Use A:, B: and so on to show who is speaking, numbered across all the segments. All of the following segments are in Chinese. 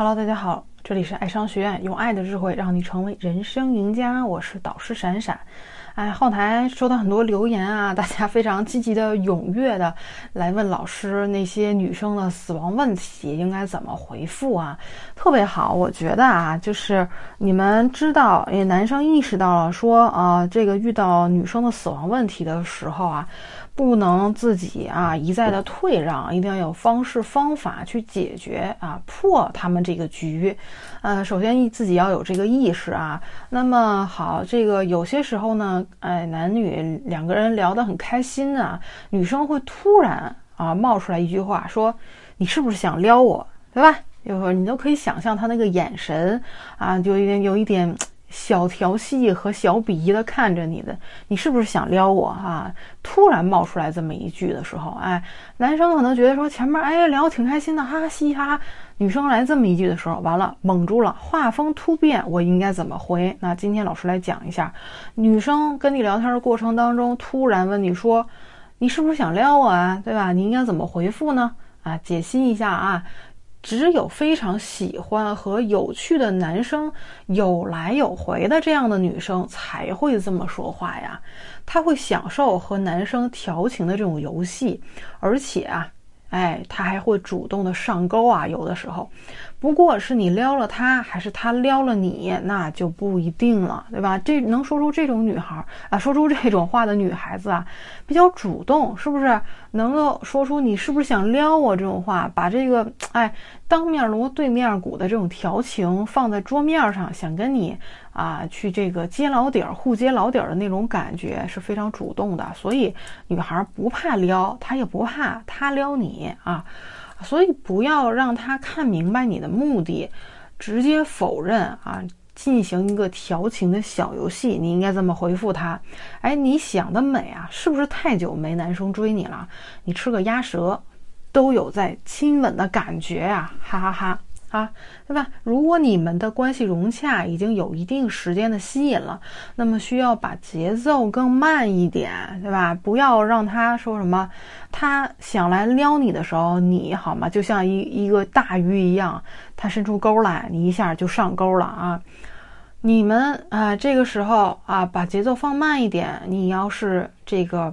A: Hello，大家好，这里是爱商学院，用爱的智慧让你成为人生赢家。我是导师闪闪。哎，后台收到很多留言啊，大家非常积极的、踊跃的来问老师那些女生的死亡问题应该怎么回复啊？特别好，我觉得啊，就是你们知道，也男生意识到了说啊，这个遇到女生的死亡问题的时候啊。不能自己啊一再的退让，一定要有方式方法去解决啊破他们这个局，呃，首先自己要有这个意识啊。那么好，这个有些时候呢，哎，男女两个人聊得很开心啊，女生会突然啊冒出来一句话，说你是不是想撩我，对吧？就是你都可以想象他那个眼神啊，就有点有一点。小调戏和小鄙夷的看着你的，你是不是想撩我啊？突然冒出来这么一句的时候，哎，男生可能觉得说前面哎聊挺开心的，哈嘻哈。女生来这么一句的时候，完了懵住了，画风突变，我应该怎么回？那今天老师来讲一下，女生跟你聊天的过程当中，突然问你说，你是不是想撩我啊？对吧？你应该怎么回复呢？啊，解析一下啊。只有非常喜欢和有趣的男生，有来有回的这样的女生才会这么说话呀。她会享受和男生调情的这种游戏，而且啊。哎，她还会主动的上钩啊，有的时候，不过是你撩了她，还是他撩了你，那就不一定了，对吧？这能说出这种女孩啊，说出这种话的女孩子啊，比较主动，是不是？能够说出你是不是想撩我这种话，把这个哎当面锣对面鼓的这种调情放在桌面上，想跟你。啊，去这个揭老底儿、互揭老底儿的那种感觉是非常主动的，所以女孩不怕撩，她也不怕他撩你啊，所以不要让他看明白你的目的，直接否认啊，进行一个调情的小游戏，你应该这么回复他？哎，你想得美啊，是不是太久没男生追你了？你吃个鸭舌，都有在亲吻的感觉呀，哈哈哈。啊，对吧？如果你们的关系融洽，已经有一定时间的吸引了，那么需要把节奏更慢一点，对吧？不要让他说什么，他想来撩你的时候，你好吗？就像一一个大鱼一样，他伸出钩来，你一下就上钩了啊！你们啊，这个时候啊，把节奏放慢一点。你要是这个，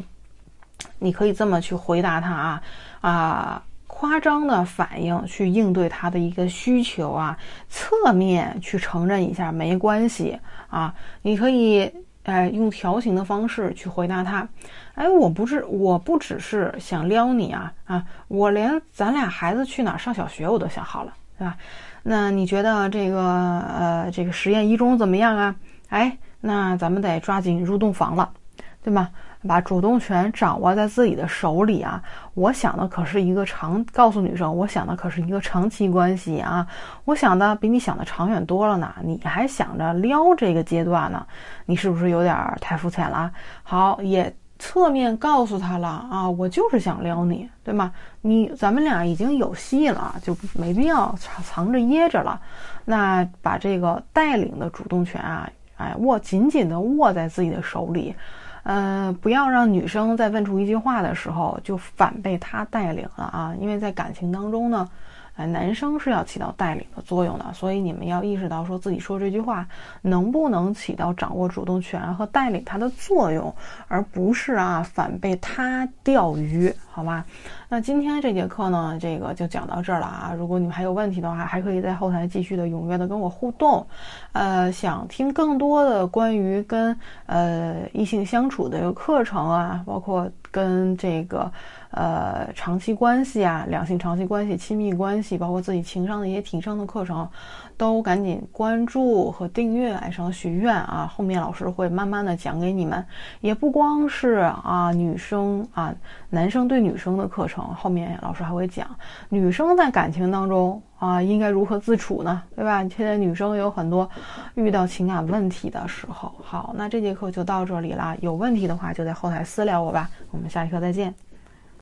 A: 你可以这么去回答他啊啊。夸张的反应去应对他的一个需求啊，侧面去承认一下没关系啊，你可以哎用调情的方式去回答他，哎我不是我不只是想撩你啊啊，我连咱俩孩子去哪儿上小学我都想好了，对吧？那你觉得这个呃这个实验一中怎么样啊？哎，那咱们得抓紧入洞房了，对吗？把主动权掌握在自己的手里啊！我想的可是一个长，告诉女生，我想的可是一个长期关系啊！我想的比你想的长远多了呢。你还想着撩这个阶段呢？你是不是有点太肤浅了？好，也侧面告诉他了啊！我就是想撩你，对吗？你咱们俩已经有戏了，就没必要藏藏着掖着了。那把这个带领的主动权啊，哎，握紧紧的握在自己的手里。呃，不要让女生在问出一句话的时候就反被他带领了啊！因为在感情当中呢，呃，男生是要起到带领的作用的，所以你们要意识到说自己说这句话能不能起到掌握主动权和带领他的作用，而不是啊反被他钓鱼，好吧？那今天这节课呢，这个就讲到这儿了啊！如果你们还有问题的话，还可以在后台继续的踊跃的跟我互动。呃，想听更多的关于跟呃异性相处的一个课程啊，包括跟这个呃长期关系啊、两性长期关系、亲密关系，包括自己情商的一些提升的课程。都赶紧关注和订阅爱上学院啊！后面老师会慢慢的讲给你们，也不光是啊女生啊，男生对女生的课程，后面老师还会讲女生在感情当中啊应该如何自处呢？对吧？现在女生有很多遇到情感问题的时候。好，那这节课就到这里啦，有问题的话就在后台私聊我吧，我们下一课再见。